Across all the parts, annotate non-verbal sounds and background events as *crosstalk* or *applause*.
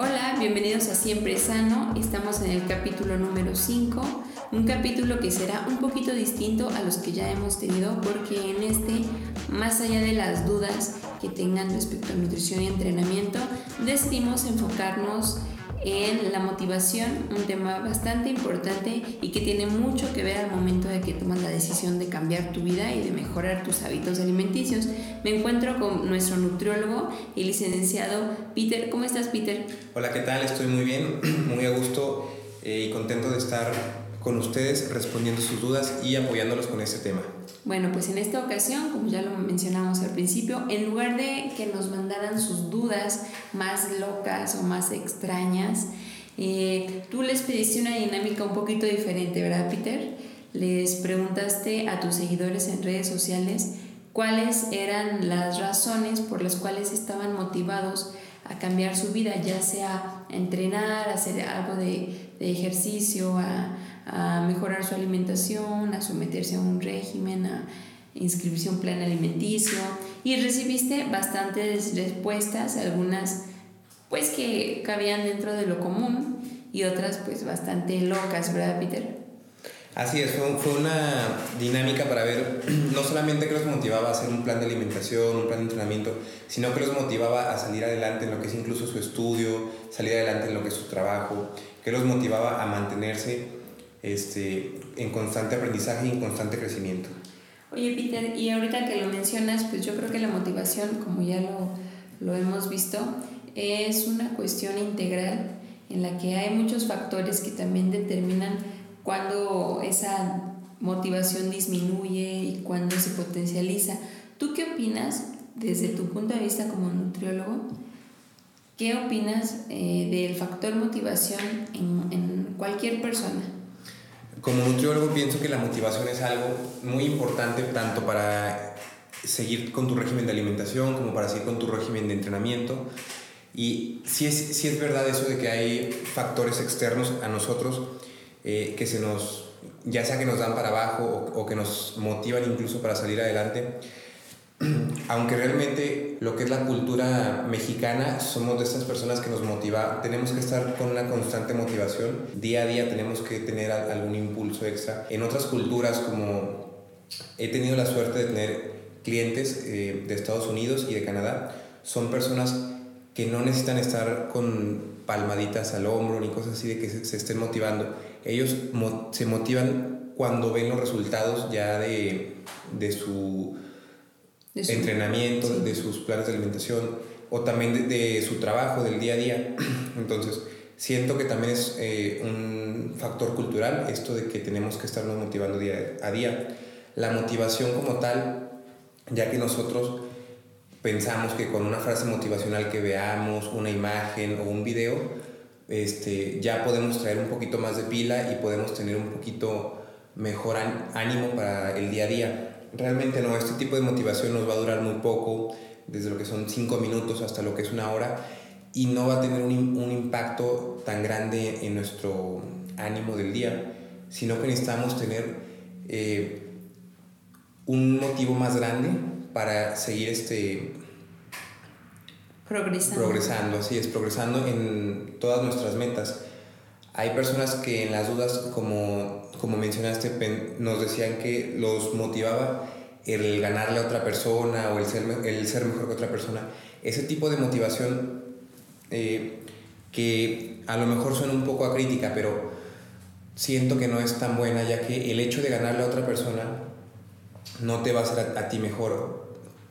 Hola, bienvenidos a Siempre Sano. Estamos en el capítulo número 5, un capítulo que será un poquito distinto a los que ya hemos tenido porque en este, más allá de las dudas que tengan respecto a nutrición y entrenamiento, decidimos enfocarnos en la motivación, un tema bastante importante y que tiene mucho que ver al momento de que tomas la decisión de cambiar tu vida y de mejorar tus hábitos alimenticios. Me encuentro con nuestro nutriólogo y licenciado Peter. ¿Cómo estás, Peter? Hola, ¿qué tal? Estoy muy bien, *clears throat* muy a gusto eh, y contento de estar con ustedes respondiendo sus dudas y apoyándolos con este tema. Bueno, pues en esta ocasión, como ya lo mencionamos al principio, en lugar de que nos mandaran sus dudas más locas o más extrañas, eh, tú les pediste una dinámica un poquito diferente, ¿verdad, Peter? Les preguntaste a tus seguidores en redes sociales cuáles eran las razones por las cuales estaban motivados a cambiar su vida, ya sea a entrenar, a hacer algo de, de ejercicio, a, a mejorar su alimentación, a someterse a un régimen, a inscribirse a un plan alimenticio y recibiste bastantes respuestas, algunas pues que cabían dentro de lo común y otras pues bastante locas, ¿verdad Peter? Así es, fue, una dinámica para ver *clears throat* no solamente que los motivaba a hacer un plan de alimentación, un plan de entrenamiento, sino que los motivaba a salir adelante en lo que es incluso su estudio, salir adelante en lo que es su trabajo, que los motivaba a mantenerse este, en constante aprendizaje y en constante crecimiento. Oye, Peter, y ahorita que lo mencionas, pues yo creo que la motivación, como ya lo, lo hemos visto, es una cuestión integral en la que hay muchos factores que también determinan cuándo esa motivación disminuye y cuándo se potencializa. ¿Tú qué opinas desde tu punto de vista como nutriólogo? ¿Qué opinas eh, del factor motivación en, en cualquier persona? Como nutriólogo pienso que la motivación es algo muy importante tanto para seguir con tu régimen de alimentación como para seguir con tu régimen de entrenamiento. Y sí es, sí es verdad eso de que hay factores externos a nosotros eh, que se nos, ya sea que nos dan para abajo o, o que nos motivan incluso para salir adelante *clears throat* aunque realmente lo que es la cultura mexicana, somos de estas personas que nos motiva, tenemos que estar con una constante motivación, día a día tenemos que tener algún impulso extra. En otras culturas, como he tenido la suerte de tener clientes eh, de Estados Unidos y de Canadá, son personas que no necesitan estar con palmaditas al hombro ni cosas así de que se, estén motivando. Ellos se motivan cuando ven los resultados ya de, de su entrenamiento, de sus planes de alimentación o también de, su trabajo, del día a día. *clears throat* Entonces, siento que también es eh, un factor cultural esto de que tenemos que estarnos motivando día a día. La motivación como tal, ya que nosotros pensamos que con una frase motivacional que veamos, una imagen o un video, este, ya podemos traer un poquito más de pila y podemos tener un poquito mejor ánimo para el día a día realmente no, este tipo de motivación nos va a durar muy poco, desde lo que son cinco minutos hasta lo que es una hora, y no va a tener un, un impacto tan grande en nuestro ánimo del día, sino que necesitamos tener eh, un motivo más grande para seguir este progresando. progresando, así es, progresando en todas nuestras metas. Hay personas que en las dudas, como, como mencionaste, nos decían que los motivaba el ganarle a otra persona o el ser, el ser mejor que otra persona. Ese tipo de motivación eh, que a lo mejor suena un poco a crítica, pero siento que no es tan buena, ya que el hecho de ganarle a otra persona no te va a hacer a, ti mejor.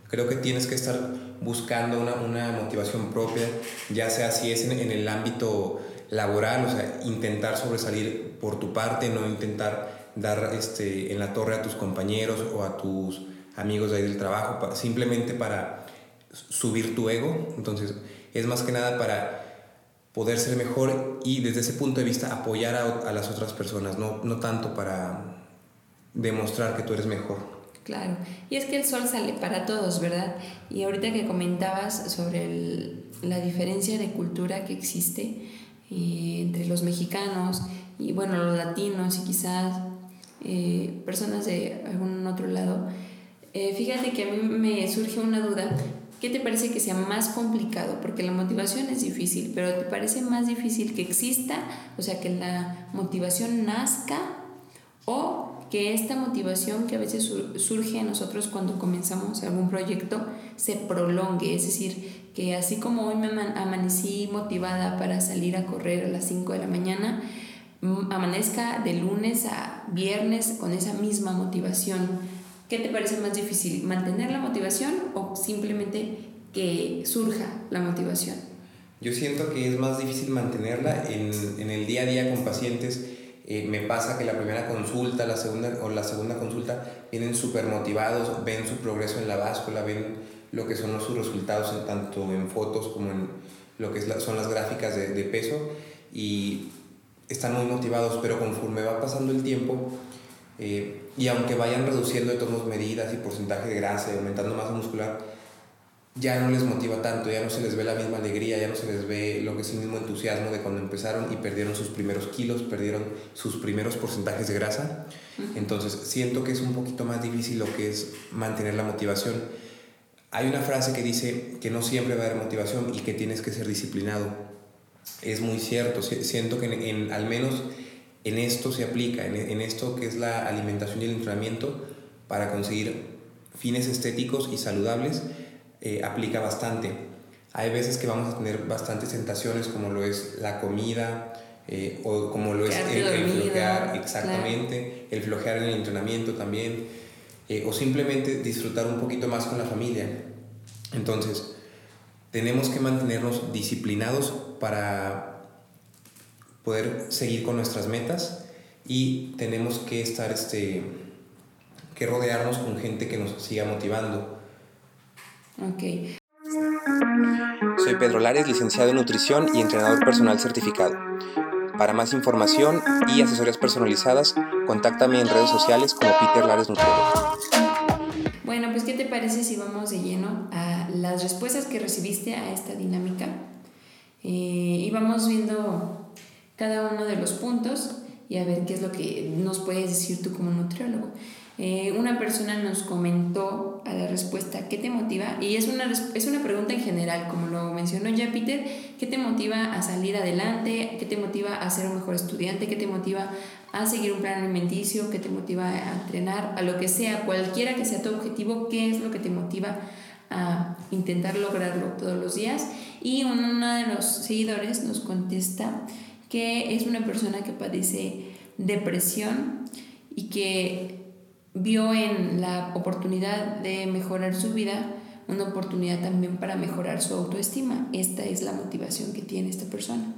Creo que tienes que estar buscando una, una motivación propia, ya sea si es en, el ámbito laboral, o sea, intentar sobresalir por tu parte, no intentar dar este, en la torre a tus compañeros o a tus amigos ahí del trabajo, simplemente para subir tu ego. Entonces, es más que nada para poder ser mejor y desde ese punto de vista apoyar a, a las otras personas, no, no tanto para demostrar que tú eres mejor. Claro, y es que el sol sale para todos, ¿verdad? Y ahorita que comentabas sobre la diferencia de cultura que existe, eh, entre los mexicanos y bueno, los latinos y quizás eh, personas de algún otro lado. Eh, fíjate que a mí me surge una duda ¿qué te parece que sea más complicado? Porque la motivación es difícil, pero ¿te parece más difícil que exista, o sea, que la motivación nazca o que esta motivación que a veces surge en nosotros cuando comenzamos algún proyecto se prolongue, es decir, que así como hoy me amanecí motivada para salir a correr a las 5 de la mañana, mm, amanezca de lunes a viernes con esa misma motivación. ¿Qué te parece más difícil, mantener la motivación o simplemente que surja la motivación? Yo siento que es más difícil mantenerla en, en el día a día con pacientes eh, me pasa que la primera consulta la segunda, o la segunda consulta vienen súper motivados, ven su progreso en la báscula, ven lo que son sus resultados en, tanto en fotos como en lo que son las gráficas de, de peso y están muy motivados, pero conforme va pasando el tiempo eh, y aunque vayan reduciendo de todas medidas y porcentaje de grasa y aumentando masa muscular, ya no les motiva tanto, ya no se les ve la misma alegría, ya no se les ve lo que es el mismo entusiasmo de cuando empezaron y perdieron sus primeros kilos, perdieron sus primeros porcentajes de grasa. Entonces siento que es un poquito más difícil lo que es mantener la motivación. Hay una frase que dice que no siempre va a haber motivación y que tienes que ser disciplinado. Es muy cierto, siento que en, al menos en esto se aplica, en, en esto que es la alimentación y el entrenamiento para conseguir fines estéticos y saludables eh, aplica bastante. Hay veces que vamos a tener bastantes tentaciones como lo es la comida eh, o como lo es el, flojear, exactamente, el flojear en el entrenamiento también, eh, o simplemente disfrutar un poquito más con la familia. Entonces, tenemos que mantenernos disciplinados para poder seguir con nuestras metas y tenemos que estar, este, que rodearnos con gente que nos siga motivando Ok. Soy Pedro Lares, licenciado en nutrición y entrenador personal certificado. Para más información y asesorías personalizadas, contáctame en redes sociales como Peter Lares Nutriólogo. Bueno, pues ¿qué te parece si vamos de lleno a las respuestas que recibiste a esta dinámica? Eh, y vamos viendo cada uno de los puntos y a ver qué es lo que nos puedes decir tú como nutriólogo. Eh, una persona nos comentó a la respuesta, ¿qué te motiva? Y es una, es una pregunta en general, como lo mencionó ya Peter, ¿qué te motiva a salir adelante? ¿Qué te motiva a ser un mejor estudiante? ¿Qué te motiva a seguir un plan alimenticio? ¿Qué te motiva a entrenar? A lo que sea, cualquiera que sea tu objetivo, ¿qué es lo que te motiva a intentar lograrlo todos los días? Y uno de los seguidores nos contesta que es una persona que padece depresión y que vio en la oportunidad de mejorar su vida una oportunidad también para mejorar su autoestima. Esta es la motivación que tiene esta persona.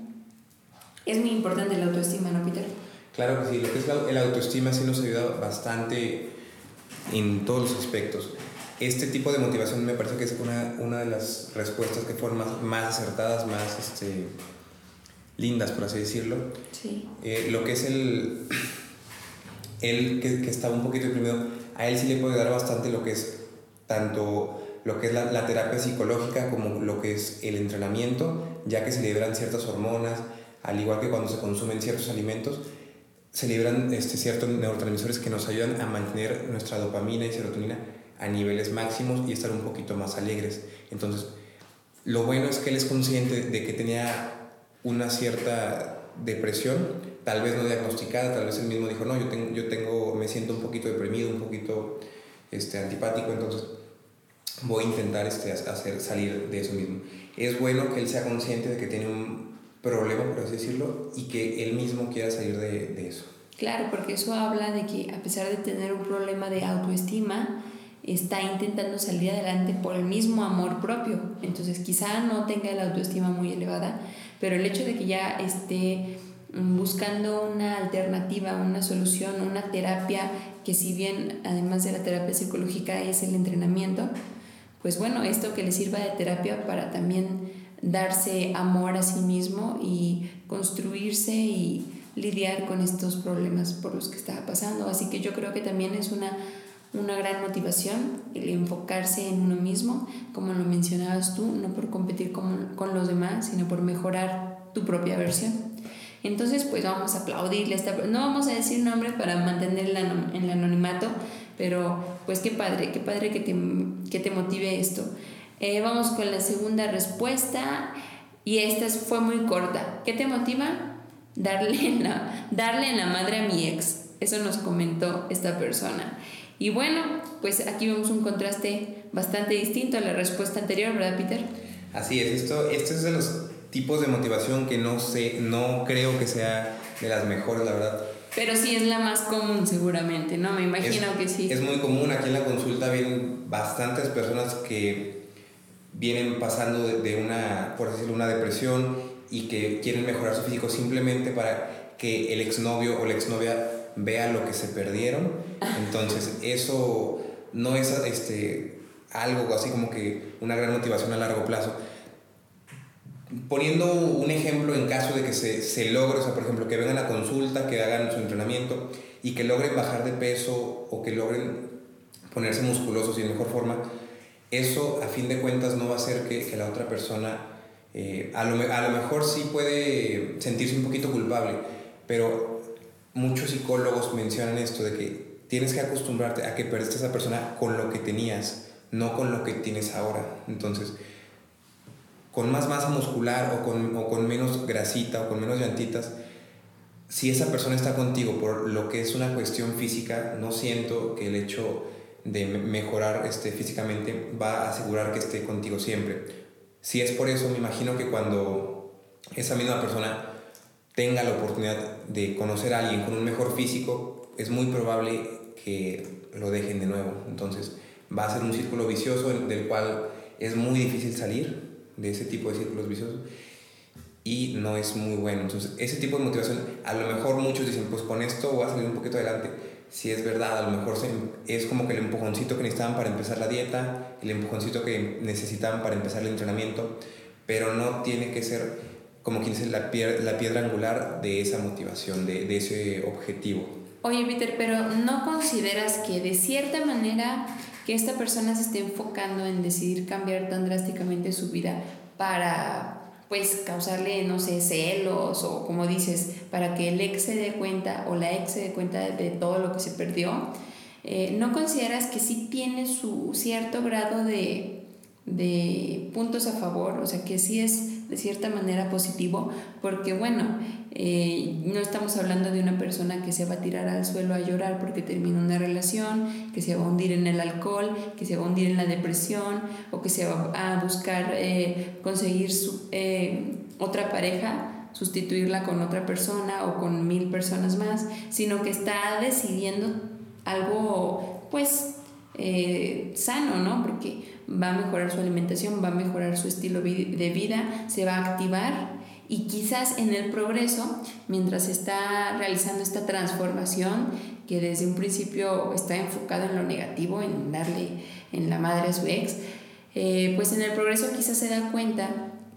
Es muy importante la autoestima, ¿no, Peter? Claro que sí, lo que es la, autoestima sí nos ayuda bastante en todos los aspectos. Este tipo de motivación me parece que es una, una de las respuestas que fueron más, más acertadas, más este, lindas, por así decirlo. Sí. Eh, lo que es el *clears throat* él que, que, estaba un poquito deprimido, a él sí le puede dar bastante lo que es tanto lo que es la, la, terapia psicológica como lo que es el entrenamiento, ya que se liberan ciertas hormonas, al igual que cuando se consumen ciertos alimentos, se liberan este, ciertos neurotransmisores que nos ayudan a mantener nuestra dopamina y serotonina a niveles máximos y estar un poquito más alegres. Entonces, lo bueno es que él es consciente de que tenía una cierta depresión, tal vez no diagnosticada, tal vez él mismo dijo, no, yo tengo, yo tengo, me siento un poquito deprimido, un poquito este, antipático, entonces voy a intentar este, hacer, salir de eso mismo. Es bueno que él sea consciente de que tiene un problema, por así decirlo, y que él mismo quiera salir de, de eso. Claro, porque eso habla de que a pesar de tener un problema de autoestima, está intentando salir adelante por el mismo amor propio. Entonces quizá no tenga la autoestima muy elevada, pero el hecho de que ya esté buscando una alternativa, una solución, una terapia que si bien además de la terapia psicológica es el entrenamiento, pues bueno, esto que le sirva de terapia para también darse amor a sí mismo y construirse y lidiar con estos problemas por los que está pasando. Así que yo creo que también es una, una gran motivación el enfocarse en uno mismo, como lo mencionabas tú, no por competir con, con los demás, sino por mejorar tu propia versión. Entonces, pues vamos a aplaudirle. Esta, no vamos a decir nombre para mantenerla en el anonimato, pero pues qué padre, qué padre que te, que te motive esto. Eh, vamos con la segunda respuesta y esta fue muy corta. ¿Qué te motiva? Darle en la, darle en la madre a mi ex. Eso nos comentó esta persona. Y bueno, pues aquí vemos un contraste bastante distinto a la respuesta anterior, ¿verdad, Peter? Así es, esto, esto es de los tipos de motivación que no sé, no creo que sea de las mejores, la verdad. Pero sí es la más común seguramente, ¿no? Me imagino que sí. Es muy común, aquí en la consulta vienen bastantes personas que vienen pasando de, una, por decirlo, una depresión y que quieren mejorar su físico simplemente para que el exnovio o la exnovia vea lo que se perdieron. Entonces, eso no es este, algo así como que una gran motivación a largo plazo poniendo un ejemplo en caso de que se, se, logre, o sea, por ejemplo, que vengan a consulta, que hagan su entrenamiento y que logren bajar de peso o que logren ponerse musculosos y de mejor forma, eso a fin de cuentas no va a hacer que, que la otra persona, eh, a, lo, a lo mejor sí puede sentirse un poquito culpable, pero muchos psicólogos mencionan esto de que tienes que acostumbrarte a que perdiste a esa persona con lo que tenías, no con lo que tienes ahora. Entonces, con más masa muscular o con, o con menos grasita o con menos llantitas, si esa persona está contigo por lo que es una cuestión física, no siento que el hecho de mejorar este, físicamente va a asegurar que esté contigo siempre. Si es por eso, me imagino que cuando esa misma persona tenga la oportunidad de conocer a alguien con un mejor físico, es muy probable que lo dejen de nuevo. Entonces va a ser un círculo vicioso del cual es muy difícil salir de ese tipo de círculos viciosos y no es muy bueno. Entonces, ese tipo de motivación, a lo mejor muchos dicen, pues con esto voy a salir un poquito adelante. Si es verdad, a lo mejor es como que el empujoncito que necesitaban para empezar la dieta, el empujoncito que necesitaban para empezar el entrenamiento, pero no tiene que ser como quien dice la piedra, la piedra angular de esa motivación, de, de ese objetivo. Oye, Peter, pero ¿no consideras que de cierta manera que esta persona se esté enfocando en decidir cambiar tan drásticamente su vida para pues causarle, no sé, celos o como dices, para que el ex se dé cuenta o la ex se dé cuenta de todo lo que se perdió, eh, ¿no consideras que sí tiene su cierto grado de, de puntos a favor? O sea, que sí es de cierta manera positivo, porque bueno, eh, no estamos hablando de una persona que se va a tirar al suelo a llorar porque termina una relación, que se va a hundir en el alcohol, que se va a hundir en la depresión o que se va a buscar eh, conseguir su, eh, otra pareja, sustituirla con otra persona o con mil personas más, sino que está decidiendo algo pues sano, ¿no? Porque va a mejorar su alimentación, va a mejorar su estilo de vida, se va a activar y quizás en el progreso, mientras está realizando esta transformación, que desde un principio está enfocado en lo negativo, en darle en la madre a su ex, eh, pues en el progreso quizás se da cuenta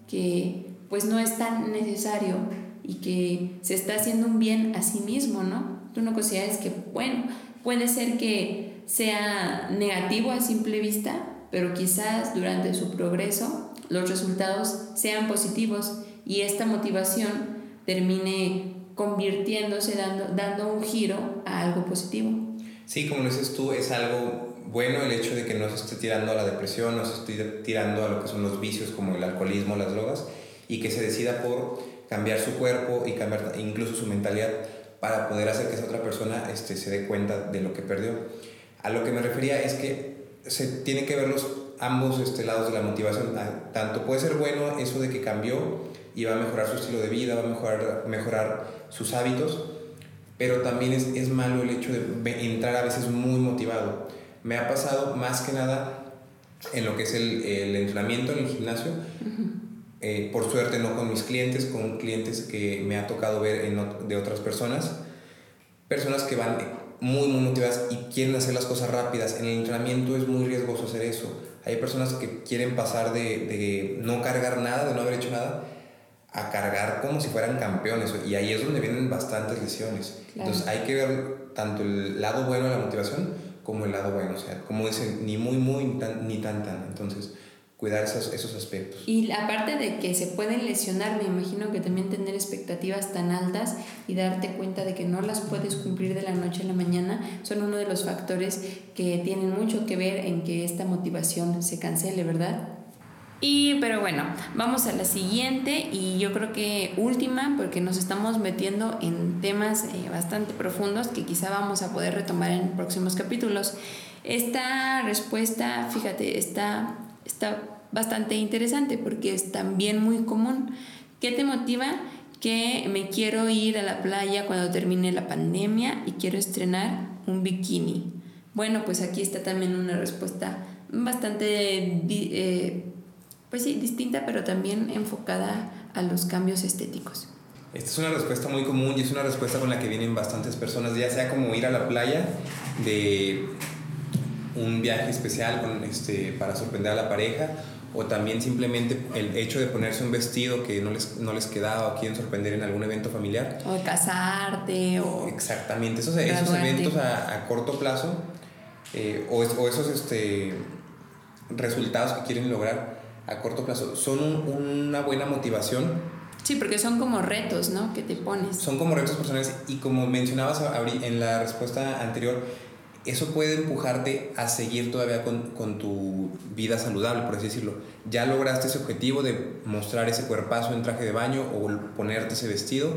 que pues no es tan necesario y que se está haciendo un bien a sí mismo, ¿no? Tú no consideras que, bueno, puede ser que sea negativo a simple vista, pero quizás durante su progreso los resultados sean positivos y esta motivación termine convirtiéndose, dando, dando un giro a algo positivo. Sí, como dices tú, es algo bueno el hecho de que no se esté tirando a la depresión, no se esté tirando a lo que son los vicios como el alcoholismo, las drogas, y que se decida por cambiar su cuerpo y cambiar incluso su mentalidad para poder hacer que esa otra persona este, se dé cuenta de lo que perdió. A lo que me refería es que se tienen que ver los ambos este, lados de la motivación. Ah, tanto puede ser bueno eso de que cambió y va a mejorar su estilo de vida, va a mejorar, mejorar sus hábitos, pero también es, es malo el hecho de entrar a veces muy motivado. Me ha pasado más que nada en lo que es el, el entrenamiento en el gimnasio. Eh, por suerte no con mis clientes, con clientes que me ha tocado ver en, de otras personas. Personas que van muy, muy motivadas y quieren hacer las cosas rápidas. En el entrenamiento es muy riesgoso hacer eso. Hay personas que quieren pasar de, de no cargar nada, de no haber hecho nada, a cargar como si fueran campeones. Y ahí es donde vienen bastantes lesiones. Entonces hay que ver tanto el lado bueno de la motivación como el lado bueno. O sea, como dicen, ni muy, muy, ni tan, tan. Entonces cuidar esos, esos aspectos. Y aparte de que se pueden lesionar, me imagino que también tener expectativas tan altas y darte cuenta de que no las puedes cumplir de la noche a la mañana son uno de los factores que tienen mucho que ver en que esta motivación se cancele, ¿verdad? Y pero bueno, vamos a la siguiente y yo creo que última porque nos estamos metiendo en temas eh, bastante profundos que quizá vamos a poder retomar en próximos capítulos. Esta respuesta, fíjate, está, está bastante interesante porque es también muy común. ¿Qué te motiva? Que me quiero ir a la playa cuando termine la pandemia y quiero estrenar un bikini. Bueno, pues aquí está también una respuesta bastante eh, pues sí, distinta, pero también enfocada a los cambios estéticos. Esta es una respuesta muy común y es una respuesta con la que vienen bastantes personas, ya sea como ir a la playa de un viaje especial con, este, para sorprender a la pareja o también simplemente el hecho de ponerse un vestido que no les, no les quedaba o quieren sorprender en algún evento familiar. O casarte o... Exactamente, esos, esos eventos a, a, corto plazo eh, o, o, esos este, resultados que quieren lograr a corto plazo son una buena motivación. Sí, porque son como retos, ¿no? Que te pones. Son como retos personales y como mencionabas en la respuesta anterior, eso puede empujarte a seguir todavía con, con, tu vida saludable, por así decirlo. Ya lograste ese objetivo de mostrar ese cuerpazo en traje de baño o ponerte ese vestido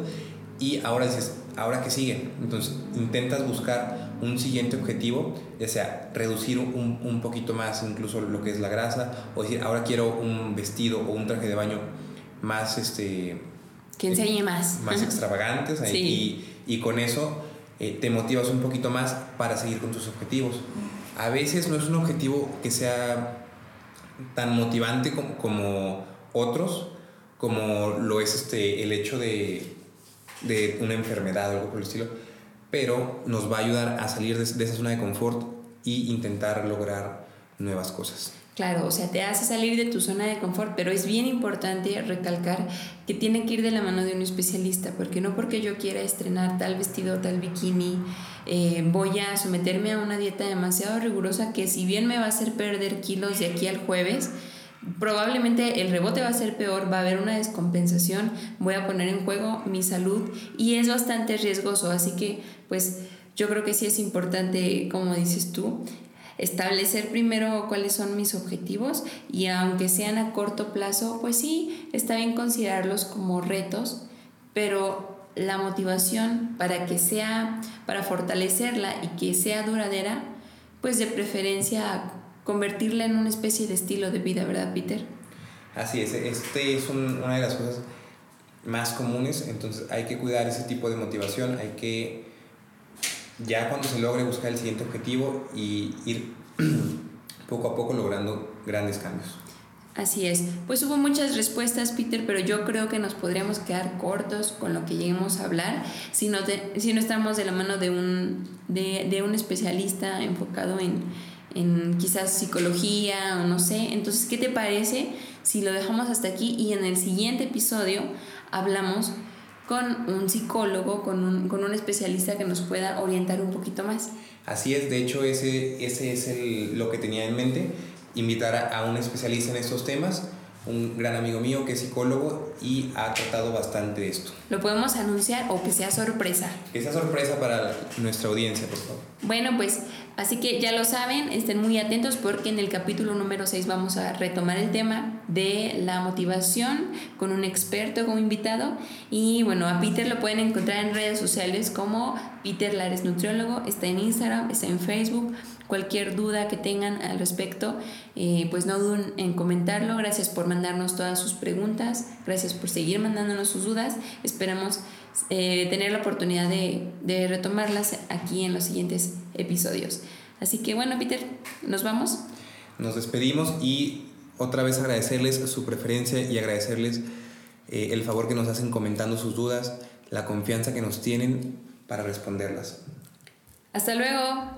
y ahora dices, ¿ahora qué sigue? Entonces intentas buscar un siguiente objetivo, ya sea reducir un, un, poquito más incluso lo que es la grasa, o decir, ahora quiero un vestido o un traje de baño más, este... Que enseñe más. Más *laughs* extravagantes, y, y, con eso eh, te motivas un poquito más para seguir con tus objetivos. A veces no es un objetivo que sea tan motivante como, otros, como lo es este, el hecho de de una enfermedad o algo por el estilo, pero nos va a ayudar a salir de, esa zona de confort y intentar lograr nuevas cosas. Claro, o sea, te hace salir de tu zona de confort, pero es bien importante recalcar que tiene que ir de la mano de un especialista, porque no porque yo quiera estrenar tal vestido, tal bikini, eh, voy a someterme a una dieta demasiado rigurosa que si bien me va a hacer perder kilos de aquí al jueves, probablemente el rebote va a ser peor, va a haber una descompensación, voy a poner en juego mi salud y es bastante riesgoso, así que pues yo creo que sí es importante, como dices tú, establecer primero cuáles son mis objetivos y aunque sean a corto plazo, pues sí, está bien considerarlos como retos, pero la motivación para que sea, para fortalecerla y que sea duradera, pues de preferencia convertirla en una especie de estilo de vida, ¿verdad, Peter? Así es, este es una de las cosas más comunes, entonces hay que cuidar ese tipo de motivación, hay que ya cuando se logre buscar el siguiente objetivo y ir *clears throat* poco a poco logrando grandes cambios. Así es. Pues hubo muchas respuestas, Peter, pero yo creo que nos podríamos quedar cortos con lo que lleguemos a hablar si no, si no estamos de la mano de un, de, de un especialista enfocado en, en quizás psicología o no sé. Entonces, ¿qué te parece si lo dejamos hasta aquí y en el siguiente episodio hablamos con un psicólogo, con un, con un especialista que nos pueda orientar un poquito más? Así es, de hecho ese, ese es el, lo que tenía en mente, invitar a, a un especialista en estos temas un gran amigo mío que es psicólogo y ha tratado bastante de esto. ¿Lo podemos anunciar o que sea sorpresa? Que sea sorpresa para nuestra audiencia, por favor. Bueno, pues así que ya lo saben, estén muy atentos porque en el capítulo número 6 vamos a retomar el tema de la motivación con un experto como invitado. Y bueno, a Peter lo pueden encontrar en redes sociales como Peter Lares Nutriólogo, está en Instagram, está en Facebook Cualquier duda que tengan al respecto, eh, pues no duden en comentarlo. Gracias por mandarnos todas sus preguntas. Gracias por seguir mandándonos sus dudas. Esperamos eh, tener la oportunidad de, de retomarlas aquí en los siguientes episodios. Así que bueno, Peter, nos vamos. Nos despedimos y otra vez agradecerles su preferencia y agradecerles eh, el favor que nos hacen comentando sus dudas, la confianza que nos tienen para responderlas. Hasta luego.